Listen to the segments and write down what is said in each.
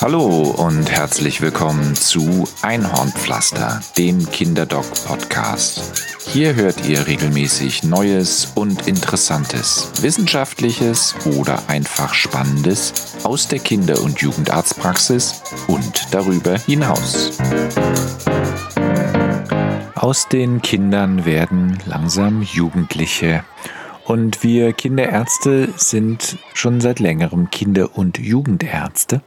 Hallo und herzlich willkommen zu Einhornpflaster, dem Kinderdoc-Podcast. Hier hört ihr regelmäßig Neues und Interessantes, Wissenschaftliches oder einfach Spannendes aus der Kinder- und Jugendarztpraxis und darüber hinaus. Aus den Kindern werden langsam Jugendliche. Und wir Kinderärzte sind schon seit längerem Kinder- und Jugendärzte.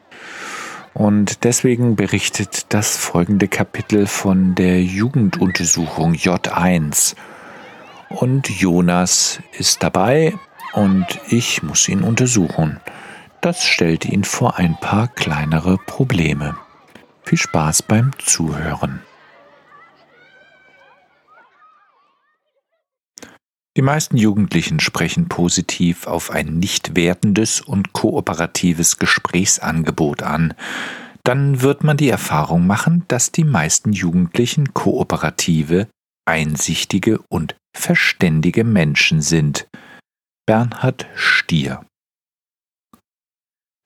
Und deswegen berichtet das folgende Kapitel von der Jugenduntersuchung J1. Und Jonas ist dabei und ich muss ihn untersuchen. Das stellt ihn vor ein paar kleinere Probleme. Viel Spaß beim Zuhören. Die meisten Jugendlichen sprechen positiv auf ein nicht wertendes und kooperatives Gesprächsangebot an. Dann wird man die Erfahrung machen, dass die meisten Jugendlichen kooperative, einsichtige und verständige Menschen sind. Bernhard Stier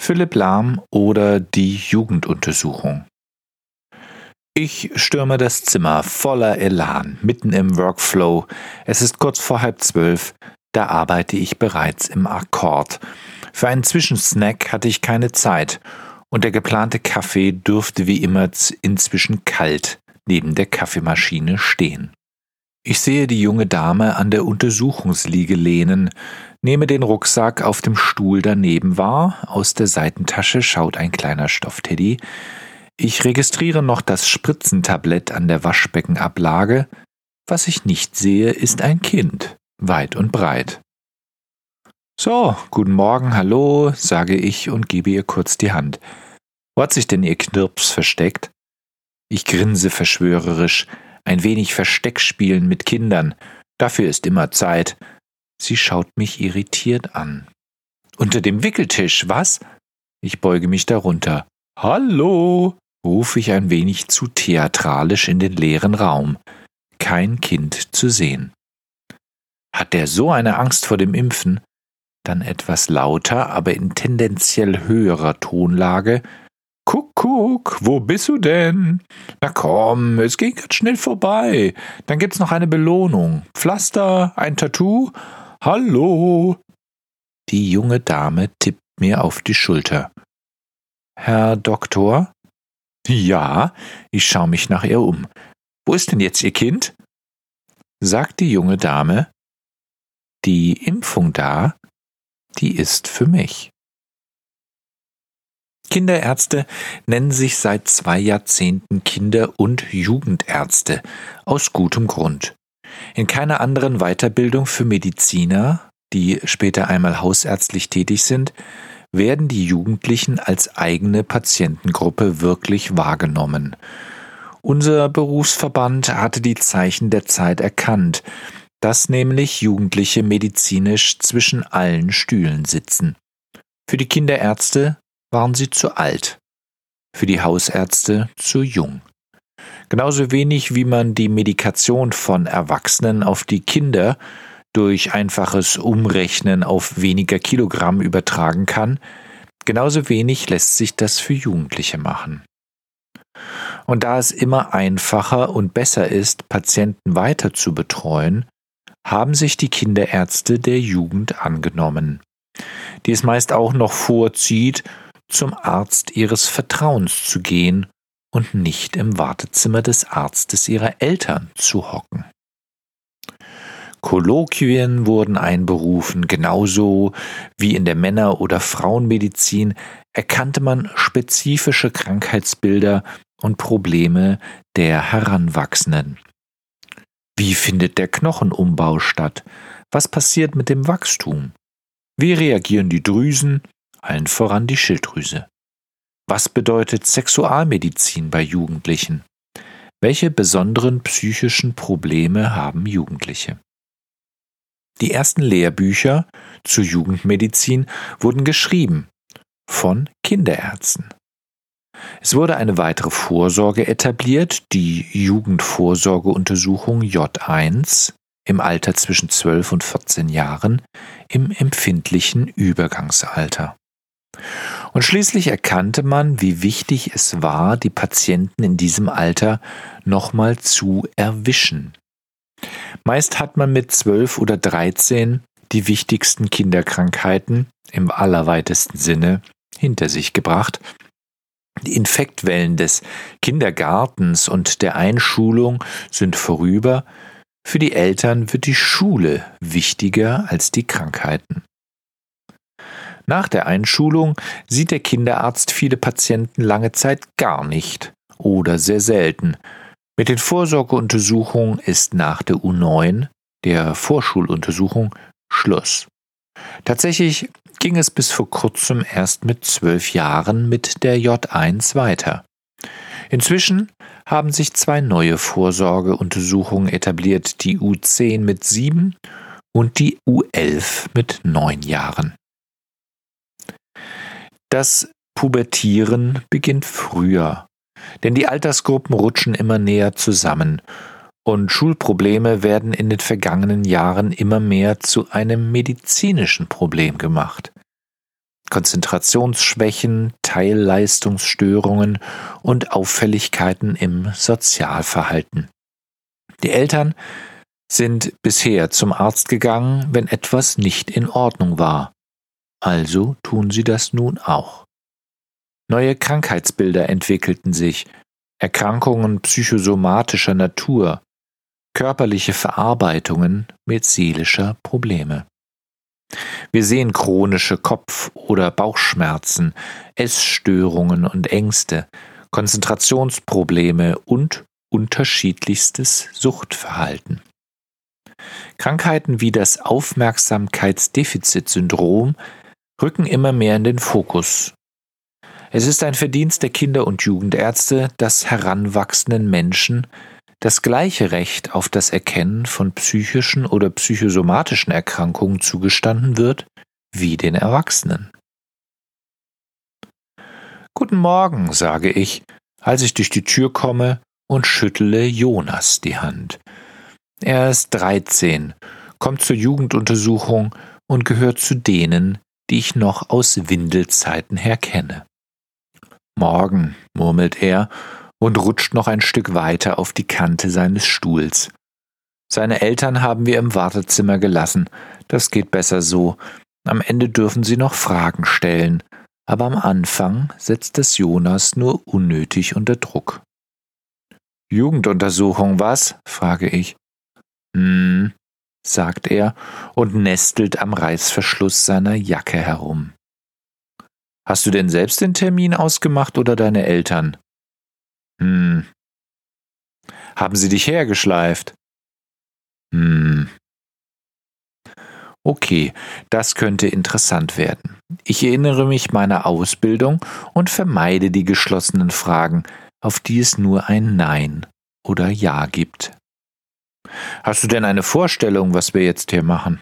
Philipp Lahm oder die Jugenduntersuchung ich stürme das Zimmer voller Elan, mitten im Workflow. Es ist kurz vor halb zwölf, da arbeite ich bereits im Akkord. Für einen Zwischensnack hatte ich keine Zeit, und der geplante Kaffee dürfte wie immer inzwischen kalt neben der Kaffeemaschine stehen. Ich sehe die junge Dame an der Untersuchungsliege lehnen, nehme den Rucksack auf dem Stuhl daneben wahr, aus der Seitentasche schaut ein kleiner Stoffteddy, ich registriere noch das Spritzentablett an der Waschbeckenablage. Was ich nicht sehe, ist ein Kind, weit und breit. So, guten Morgen, hallo, sage ich und gebe ihr kurz die Hand. Wo hat sich denn ihr Knirps versteckt? Ich grinse verschwörerisch, ein wenig Versteck spielen mit Kindern. Dafür ist immer Zeit. Sie schaut mich irritiert an. Unter dem Wickeltisch, was? Ich beuge mich darunter. Hallo, rufe ich ein wenig zu theatralisch in den leeren Raum. Kein Kind zu sehen. Hat der so eine Angst vor dem Impfen? Dann etwas lauter, aber in tendenziell höherer Tonlage. Kuckuck, wo bist du denn? Na komm, es geht ganz schnell vorbei. Dann gibt's noch eine Belohnung. Pflaster, ein Tattoo? Hallo? Die junge Dame tippt mir auf die Schulter. Herr Doktor? Ja, ich schaue mich nach ihr um. Wo ist denn jetzt Ihr Kind? sagt die junge Dame. Die Impfung da, die ist für mich. Kinderärzte nennen sich seit zwei Jahrzehnten Kinder- und Jugendärzte, aus gutem Grund. In keiner anderen Weiterbildung für Mediziner, die später einmal hausärztlich tätig sind, werden die Jugendlichen als eigene Patientengruppe wirklich wahrgenommen. Unser Berufsverband hatte die Zeichen der Zeit erkannt, dass nämlich Jugendliche medizinisch zwischen allen Stühlen sitzen. Für die Kinderärzte waren sie zu alt, für die Hausärzte zu jung. Genauso wenig wie man die Medikation von Erwachsenen auf die Kinder durch einfaches Umrechnen auf weniger Kilogramm übertragen kann, genauso wenig lässt sich das für Jugendliche machen. Und da es immer einfacher und besser ist, Patienten weiter zu betreuen, haben sich die Kinderärzte der Jugend angenommen, die es meist auch noch vorzieht, zum Arzt ihres Vertrauens zu gehen und nicht im Wartezimmer des Arztes ihrer Eltern zu hocken. Kolloquien wurden einberufen, genauso wie in der Männer- oder Frauenmedizin erkannte man spezifische Krankheitsbilder und Probleme der Heranwachsenden. Wie findet der Knochenumbau statt? Was passiert mit dem Wachstum? Wie reagieren die Drüsen, allen voran die Schilddrüse? Was bedeutet Sexualmedizin bei Jugendlichen? Welche besonderen psychischen Probleme haben Jugendliche? Die ersten Lehrbücher zur Jugendmedizin wurden geschrieben von Kinderärzten. Es wurde eine weitere Vorsorge etabliert, die Jugendvorsorgeuntersuchung J1 im Alter zwischen 12 und 14 Jahren im empfindlichen Übergangsalter. Und schließlich erkannte man, wie wichtig es war, die Patienten in diesem Alter nochmal zu erwischen. Meist hat man mit zwölf oder dreizehn die wichtigsten Kinderkrankheiten im allerweitesten Sinne hinter sich gebracht. Die Infektwellen des Kindergartens und der Einschulung sind vorüber, für die Eltern wird die Schule wichtiger als die Krankheiten. Nach der Einschulung sieht der Kinderarzt viele Patienten lange Zeit gar nicht oder sehr selten. Mit den Vorsorgeuntersuchungen ist nach der U9, der Vorschuluntersuchung, Schluss. Tatsächlich ging es bis vor kurzem erst mit zwölf Jahren mit der J1 weiter. Inzwischen haben sich zwei neue Vorsorgeuntersuchungen etabliert, die U10 mit sieben und die U11 mit neun Jahren. Das Pubertieren beginnt früher, denn die Altersgruppen rutschen immer näher zusammen und Schulprobleme werden in den vergangenen Jahren immer mehr zu einem medizinischen Problem gemacht. Konzentrationsschwächen, Teilleistungsstörungen und Auffälligkeiten im Sozialverhalten. Die Eltern sind bisher zum Arzt gegangen, wenn etwas nicht in Ordnung war. Also tun sie das nun auch. Neue Krankheitsbilder entwickelten sich, Erkrankungen psychosomatischer Natur, körperliche Verarbeitungen mit seelischer Probleme. Wir sehen chronische Kopf- oder Bauchschmerzen, Essstörungen und Ängste, Konzentrationsprobleme und unterschiedlichstes Suchtverhalten. Krankheiten wie das Aufmerksamkeitsdefizitsyndrom rücken immer mehr in den Fokus. Es ist ein Verdienst der Kinder- und Jugendärzte, dass heranwachsenden Menschen das gleiche Recht auf das Erkennen von psychischen oder psychosomatischen Erkrankungen zugestanden wird wie den Erwachsenen. Guten Morgen, sage ich, als ich durch die Tür komme und schüttle Jonas die Hand. Er ist dreizehn, kommt zur Jugenduntersuchung und gehört zu denen, die ich noch aus Windelzeiten her kenne. Morgen, murmelt er und rutscht noch ein Stück weiter auf die Kante seines Stuhls. Seine Eltern haben wir im Wartezimmer gelassen. Das geht besser so. Am Ende dürfen sie noch Fragen stellen, aber am Anfang setzt es Jonas nur unnötig unter Druck. Jugenduntersuchung, was? frage ich. Hm, sagt er und nestelt am Reißverschluss seiner Jacke herum. Hast du denn selbst den Termin ausgemacht oder deine Eltern? Hm. Haben sie dich hergeschleift? Hm. Okay, das könnte interessant werden. Ich erinnere mich meiner Ausbildung und vermeide die geschlossenen Fragen, auf die es nur ein Nein oder Ja gibt. Hast du denn eine Vorstellung, was wir jetzt hier machen?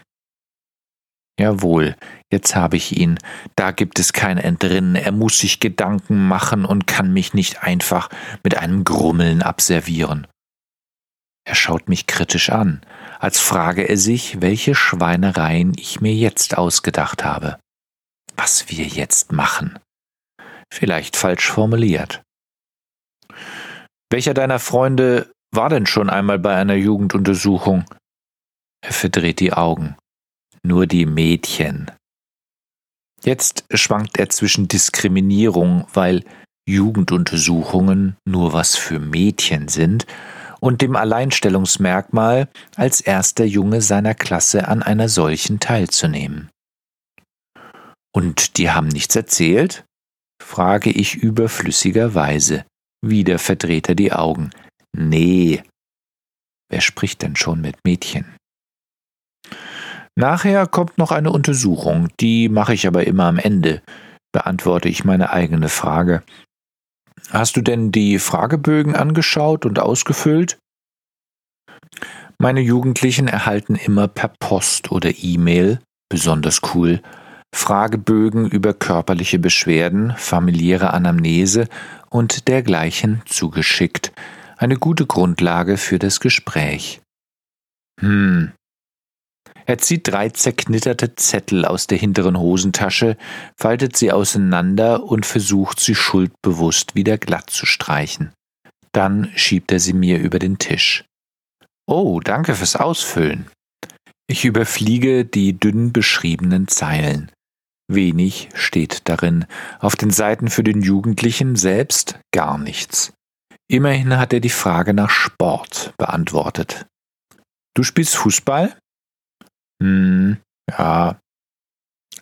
Jawohl, jetzt habe ich ihn. Da gibt es kein Entrinnen. Er muss sich Gedanken machen und kann mich nicht einfach mit einem Grummeln abservieren. Er schaut mich kritisch an, als frage er sich, welche Schweinereien ich mir jetzt ausgedacht habe. Was wir jetzt machen. Vielleicht falsch formuliert. Welcher deiner Freunde war denn schon einmal bei einer Jugenduntersuchung? Er verdreht die Augen nur die Mädchen. Jetzt schwankt er zwischen Diskriminierung, weil Jugenduntersuchungen nur was für Mädchen sind, und dem Alleinstellungsmerkmal, als erster Junge seiner Klasse an einer solchen teilzunehmen. Und die haben nichts erzählt? frage ich überflüssigerweise. Wieder verdreht er die Augen. Nee. Wer spricht denn schon mit Mädchen? Nachher kommt noch eine Untersuchung, die mache ich aber immer am Ende, beantworte ich meine eigene Frage. Hast du denn die Fragebögen angeschaut und ausgefüllt? Meine Jugendlichen erhalten immer per Post oder E-Mail, besonders cool, Fragebögen über körperliche Beschwerden, familiäre Anamnese und dergleichen zugeschickt. Eine gute Grundlage für das Gespräch. Hm, Er zieht drei zerknitterte Zettel aus der hinteren Hosentasche, faltet sie auseinander und versucht sie schuldbewusst wieder glatt zu streichen. Dann schiebt er sie mir über den Tisch. Oh, danke fürs Ausfüllen. Ich überfliege die dünn beschriebenen Zeilen. Wenig steht darin, auf den Seiten für den Jugendlichen selbst gar nichts. Immerhin hat er die Frage nach Sport beantwortet. Du spielst Fußball? Hm, ja.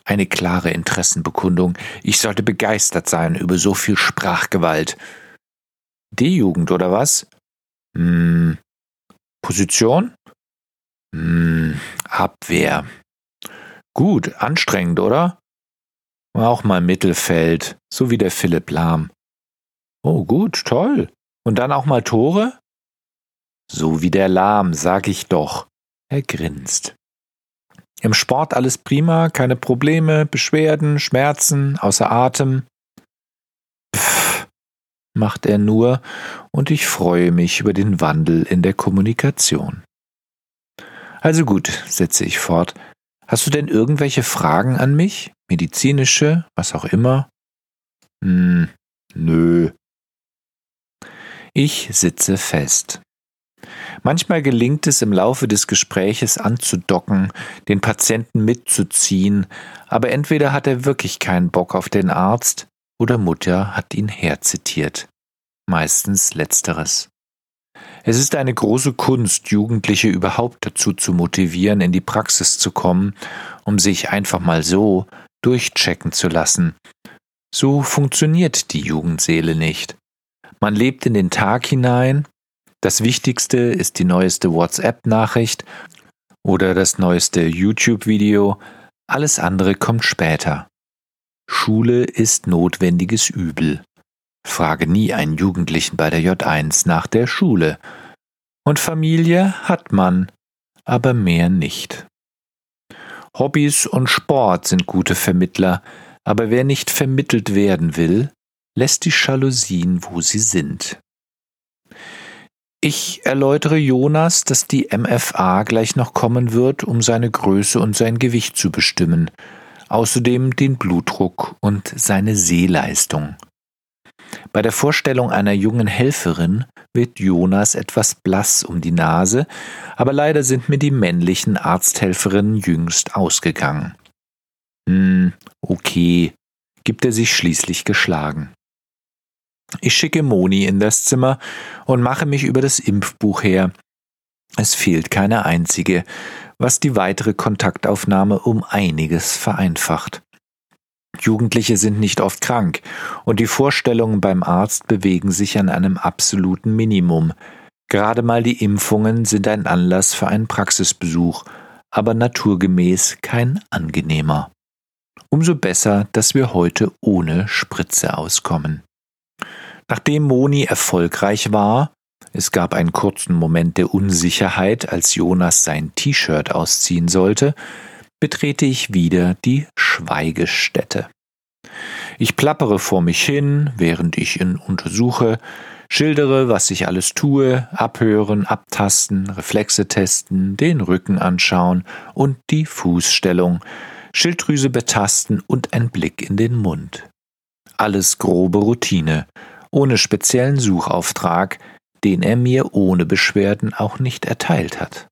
Eine klare Interessenbekundung. Ich sollte begeistert sein über so viel Sprachgewalt. D-Jugend oder was? Hm. Position? Hm, Abwehr. Gut, anstrengend, oder? Auch mal Mittelfeld, so wie der Philipp Lahm. Oh, gut, toll. Und dann auch mal Tore? So wie der Lahm, sag ich doch. Er grinst. Im Sport alles prima, keine Probleme, Beschwerden, Schmerzen, außer Atem. Pff, macht er nur, und ich freue mich über den Wandel in der Kommunikation. Also gut, setze ich fort. Hast du denn irgendwelche Fragen an mich? Medizinische, was auch immer? Hm, nö. Ich sitze fest. Manchmal gelingt es im Laufe des Gespräches anzudocken, den Patienten mitzuziehen, aber entweder hat er wirklich keinen Bock auf den Arzt oder Mutter hat ihn herzitiert. Meistens letzteres. Es ist eine große Kunst, Jugendliche überhaupt dazu zu motivieren, in die Praxis zu kommen, um sich einfach mal so durchchecken zu lassen. So funktioniert die Jugendseele nicht. Man lebt in den Tag hinein, das Wichtigste ist die neueste WhatsApp-Nachricht oder das neueste YouTube-Video, alles andere kommt später. Schule ist notwendiges Übel. Frage nie einen Jugendlichen bei der J1 nach der Schule. Und Familie hat man, aber mehr nicht. Hobbys und Sport sind gute Vermittler, aber wer nicht vermittelt werden will, lässt die Jalousien, wo sie sind. Ich erläutere Jonas, dass die MFA gleich noch kommen wird, um seine Größe und sein Gewicht zu bestimmen, außerdem den Blutdruck und seine Sehleistung. Bei der Vorstellung einer jungen Helferin wird Jonas etwas blass um die Nase, aber leider sind mir die männlichen Arzthelferinnen jüngst ausgegangen. Hm, okay, gibt er sich schließlich geschlagen. Ich schicke Moni in das Zimmer und mache mich über das Impfbuch her. Es fehlt keine einzige, was die weitere Kontaktaufnahme um einiges vereinfacht. Jugendliche sind nicht oft krank und die Vorstellungen beim Arzt bewegen sich an einem absoluten Minimum. Gerade mal die Impfungen sind ein Anlass für einen Praxisbesuch, aber naturgemäß kein angenehmer. Umso besser, dass wir heute ohne Spritze auskommen. Nachdem Moni erfolgreich war, es gab einen kurzen Moment der Unsicherheit, als Jonas sein T-Shirt ausziehen sollte, betrete ich wieder die Schweigestätte. Ich plappere vor mich hin, während ich ihn untersuche, schildere, was ich alles tue, abhören, abtasten, Reflexe testen, den Rücken anschauen und die Fußstellung, Schilddrüse betasten und ein Blick in den Mund. Alles grobe Routine, ohne speziellen Suchauftrag, den er mir ohne Beschwerden auch nicht erteilt hat.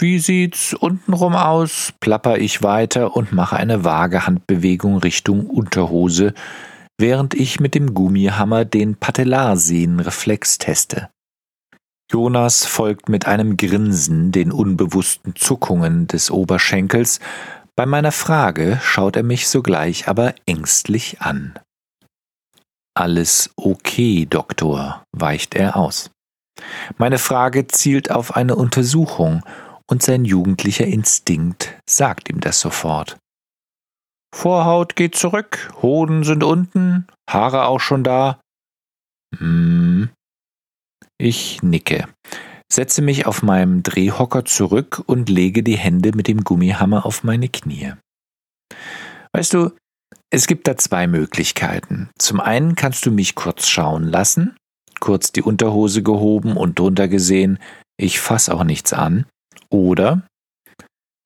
Wie sieht's untenrum aus? plapper ich weiter und mache eine vage Handbewegung Richtung Unterhose, während ich mit dem Gummihammer den Patellarsehnenreflex teste. Jonas folgt mit einem Grinsen den unbewussten Zuckungen des Oberschenkels. Bei meiner Frage schaut er mich sogleich aber ängstlich an. Alles okay, Doktor, weicht er aus. Meine Frage zielt auf eine Untersuchung, und sein jugendlicher Instinkt sagt ihm das sofort. Vorhaut geht zurück, Hoden sind unten, Haare auch schon da. Hm. Ich nicke, setze mich auf meinem Drehhocker zurück und lege die Hände mit dem Gummihammer auf meine Knie. Weißt du, es gibt da zwei Möglichkeiten. Zum einen kannst du mich kurz schauen lassen, kurz die Unterhose gehoben und drunter gesehen, ich fass auch nichts an. Oder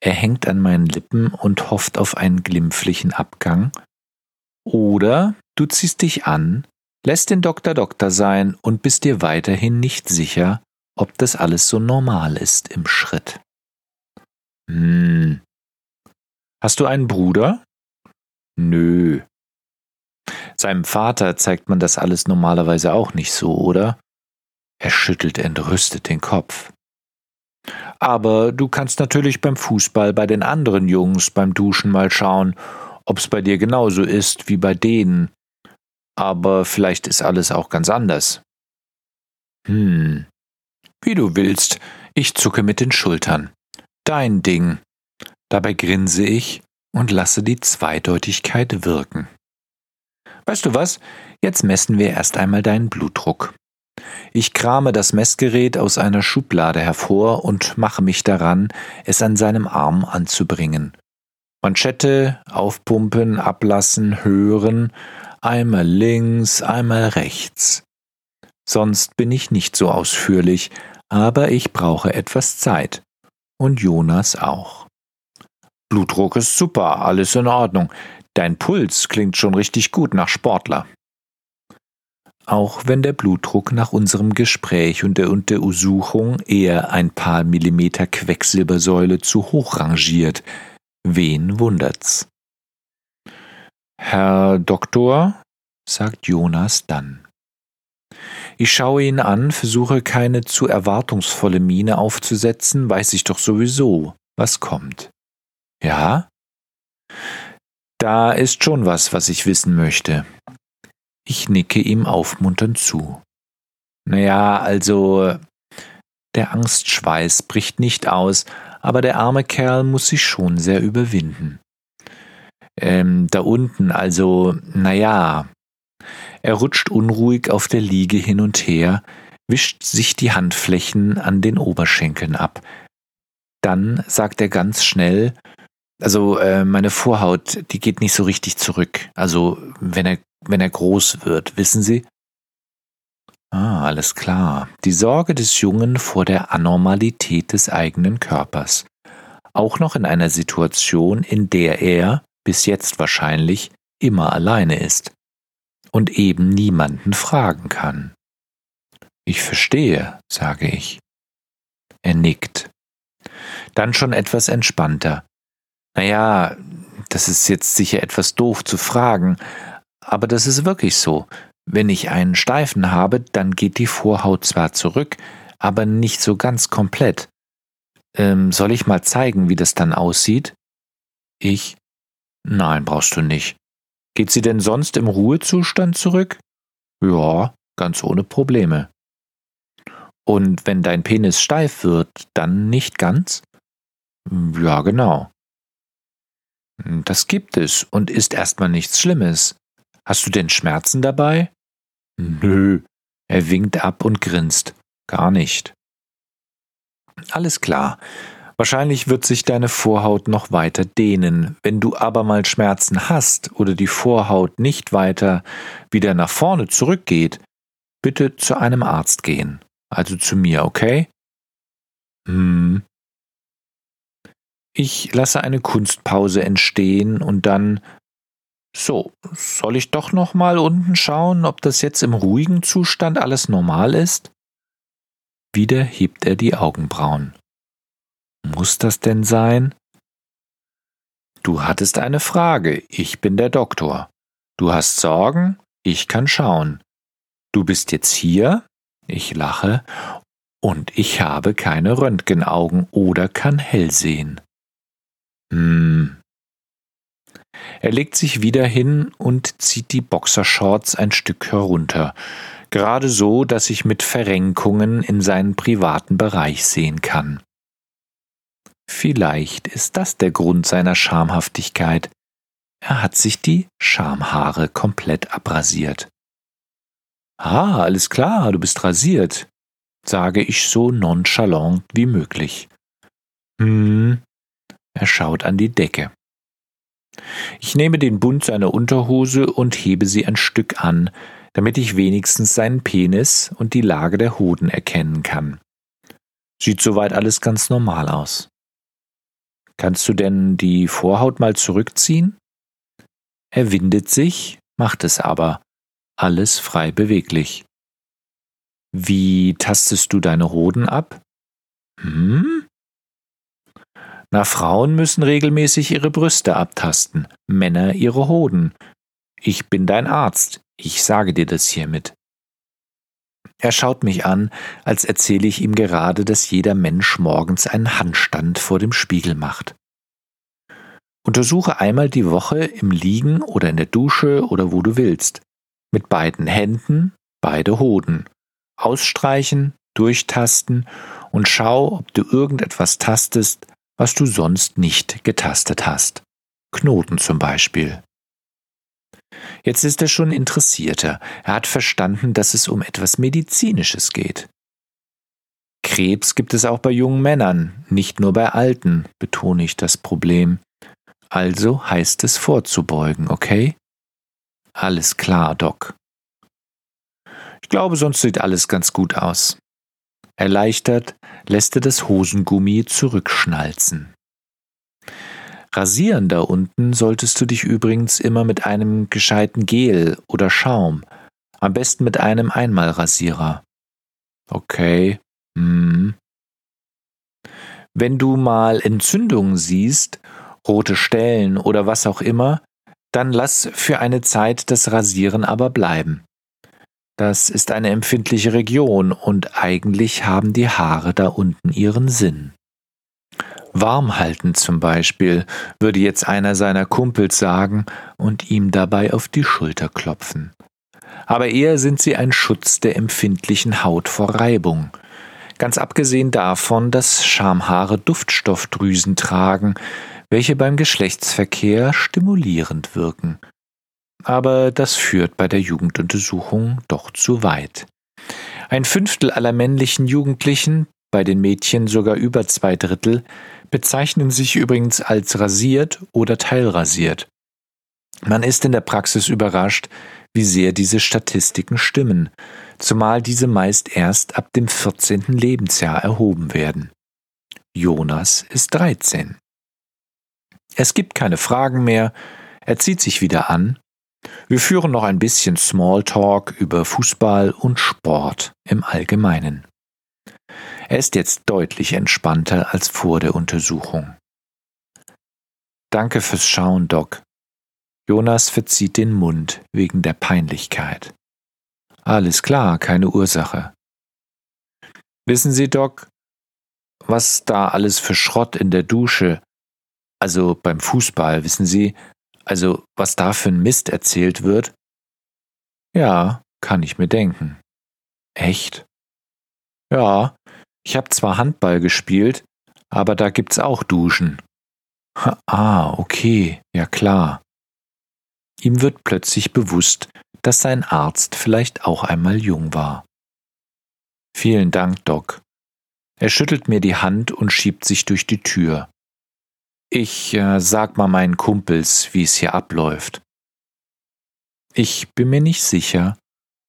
er hängt an meinen Lippen und hofft auf einen glimpflichen Abgang, oder du ziehst dich an, lässt den Doktor Doktor sein und bist dir weiterhin nicht sicher, ob das alles so normal ist im Schritt. Hm. Hast du einen Bruder? Nö. Seinem Vater zeigt man das alles normalerweise auch nicht so, oder? Er schüttelt entrüstet den Kopf. Aber du kannst natürlich beim Fußball bei den anderen Jungs beim Duschen mal schauen, ob's bei dir genauso ist wie bei denen. Aber vielleicht ist alles auch ganz anders. Hm. Wie du willst, ich zucke mit den Schultern. Dein Ding. Dabei grinse ich und lasse die Zweideutigkeit wirken. Weißt du was? Jetzt messen wir erst einmal deinen Blutdruck. Ich krame das Messgerät aus einer Schublade hervor und mache mich daran, es an seinem Arm anzubringen. Manschette, aufpumpen, ablassen, hören, einmal links, einmal rechts. Sonst bin ich nicht so ausführlich, aber ich brauche etwas Zeit. Und Jonas auch. Blutdruck ist super, alles in Ordnung. Dein Puls klingt schon richtig gut nach Sportler. Auch wenn der Blutdruck nach unserem Gespräch und der Untersuchung eher ein paar Millimeter Quecksilbersäule zu hoch rangiert, wen wundert's? Herr Doktor, sagt Jonas dann. Ich schaue ihn an, versuche keine zu erwartungsvolle Miene aufzusetzen, weiß ich doch sowieso, was kommt. Ja? Da ist schon was, was ich wissen möchte. Ich nicke ihm aufmunternd zu. Naja, also der Angstschweiß bricht nicht aus, aber der arme Kerl muss sich schon sehr überwinden. Ähm, da unten, also, naja. Er rutscht unruhig auf der Liege hin und her, wischt sich die Handflächen an den Oberschenkeln ab. Dann sagt er ganz schnell, also äh, meine Vorhaut, die geht nicht so richtig zurück. Also wenn er, wenn er groß wird, wissen Sie? Ah, alles klar. Die Sorge des Jungen vor der Anormalität des eigenen Körpers. Auch noch in einer Situation, in der er, bis jetzt wahrscheinlich, immer alleine ist und eben niemanden fragen kann. Ich verstehe, sage ich. Er nickt. Dann schon etwas entspannter. Naja, das ist jetzt sicher etwas doof zu fragen, aber das ist wirklich so. Wenn ich einen Steifen habe, dann geht die Vorhaut zwar zurück, aber nicht so ganz komplett. Ähm, soll ich mal zeigen, wie das dann aussieht? Ich? Nein, brauchst du nicht. Geht sie denn sonst im Ruhezustand zurück? Ja, ganz ohne Probleme. Und wenn dein Penis steif wird, dann nicht ganz? Ja, genau. Das gibt es und ist erstmal nichts Schlimmes. Hast du denn Schmerzen dabei? Nö. Er winkt ab und grinst. Gar nicht. Alles klar. Wahrscheinlich wird sich deine Vorhaut noch weiter dehnen. Wenn du aber mal Schmerzen hast oder die Vorhaut nicht weiter wieder nach vorne zurückgeht, bitte zu einem Arzt gehen. Also zu mir, okay? Hm, ich lasse eine Kunstpause entstehen und dann so, soll ich doch noch mal unten schauen, ob das jetzt im ruhigen Zustand alles normal ist? Wieder hebt er die Augenbrauen. Muss das denn sein? Du hattest eine Frage, ich bin der Doktor. Du hast Sorgen, ich kann schauen. Du bist jetzt hier, ich lache, und ich habe keine Röntgenaugen oder kann hell sehen. Hm. Er legt sich wieder hin und zieht die Boxershorts ein Stück herunter, gerade so, dass ich mit Verrenkungen in seinen privaten Bereich sehen kann. Vielleicht ist das der Grund seiner Schamhaftigkeit. Er hat sich die Schamhaare komplett abrasiert. Ah, alles klar, du bist rasiert, sage ich so nonchalant wie möglich. Hm, er schaut an die Decke. Ich nehme den Bund seiner Unterhose und hebe sie ein Stück an, damit ich wenigstens seinen Penis und die Lage der Hoden erkennen kann. Sieht soweit alles ganz normal aus. Kannst du denn die Vorhaut mal zurückziehen? Er windet sich, macht es aber, alles frei beweglich. Wie tastest du deine Hoden ab? Hm? Na, Frauen müssen regelmäßig ihre Brüste abtasten, Männer ihre Hoden. Ich bin dein Arzt, ich sage dir das hiermit. Er schaut mich an, als erzähle ich ihm gerade, dass jeder Mensch morgens einen Handstand vor dem Spiegel macht. Untersuche einmal die Woche im Liegen oder in der Dusche oder wo du willst. Mit beiden Händen beide Hoden. Ausstreichen, durchtasten und schau, ob du irgendetwas tastest, was du sonst nicht getastet hast. Knoten zum Beispiel. Jetzt ist er schon interessierter. Er hat verstanden, dass es um etwas Medizinisches geht. Krebs gibt es auch bei jungen Männern, nicht nur bei Alten, betone ich das Problem. Also heißt es vorzubeugen, okay? Alles klar, Doc. Ich glaube, sonst sieht alles ganz gut aus. Erleichtert lässt er das Hosengummi zurückschnalzen. Rasieren da unten solltest du dich übrigens immer mit einem gescheiten Gel oder Schaum, am besten mit einem Einmalrasierer. Okay. Hm. Wenn du mal Entzündungen siehst, rote Stellen oder was auch immer, dann lass für eine Zeit das Rasieren aber bleiben. Das ist eine empfindliche Region und eigentlich haben die Haare da unten ihren Sinn. Warm halten zum Beispiel, würde jetzt einer seiner Kumpels sagen und ihm dabei auf die Schulter klopfen. Aber eher sind sie ein Schutz der empfindlichen Haut vor Reibung. Ganz abgesehen davon, dass Schamhaare Duftstoffdrüsen tragen, welche beim Geschlechtsverkehr stimulierend wirken. Aber das führt bei der Jugenduntersuchung doch zu weit. Ein Fünftel aller männlichen Jugendlichen, bei den Mädchen sogar über zwei Drittel, bezeichnen sich übrigens als rasiert oder teilrasiert. Man ist in der Praxis überrascht, wie sehr diese Statistiken stimmen, zumal diese meist erst ab dem 14. Lebensjahr erhoben werden. Jonas ist 13. Es gibt keine Fragen mehr, er zieht sich wieder an. Wir führen noch ein bisschen Smalltalk über Fußball und Sport im Allgemeinen. Er ist jetzt deutlich entspannter als vor der Untersuchung. Danke fürs Schauen, Doc. Jonas verzieht den Mund wegen der Peinlichkeit. Alles klar, keine Ursache. Wissen Sie, Doc, was da alles für Schrott in der Dusche, also beim Fußball, wissen Sie, also was da für ein Mist erzählt wird? Ja, kann ich mir denken. Echt? Ja, ich habe zwar Handball gespielt, aber da gibt's auch Duschen. Ah, okay, ja klar. Ihm wird plötzlich bewusst, dass sein Arzt vielleicht auch einmal jung war. Vielen Dank, Doc. Er schüttelt mir die Hand und schiebt sich durch die Tür. Ich äh, sag mal meinen Kumpels, wie es hier abläuft. Ich bin mir nicht sicher,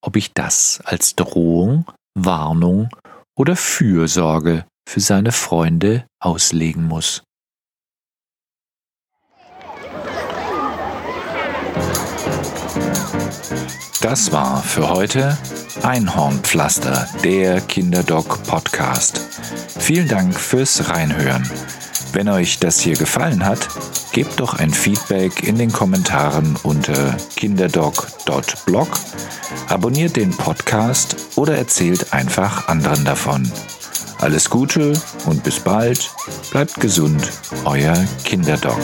ob ich das als Drohung, Warnung oder Fürsorge für seine Freunde auslegen muss. Das war für heute Einhornpflaster, der Kinderdoc Podcast. Vielen Dank fürs Reinhören. Wenn euch das hier gefallen hat, gebt doch ein Feedback in den Kommentaren unter kinderdoc.blog abonniert den Podcast oder erzählt einfach anderen davon. Alles Gute und bis bald. Bleibt gesund, euer Kinderdoc.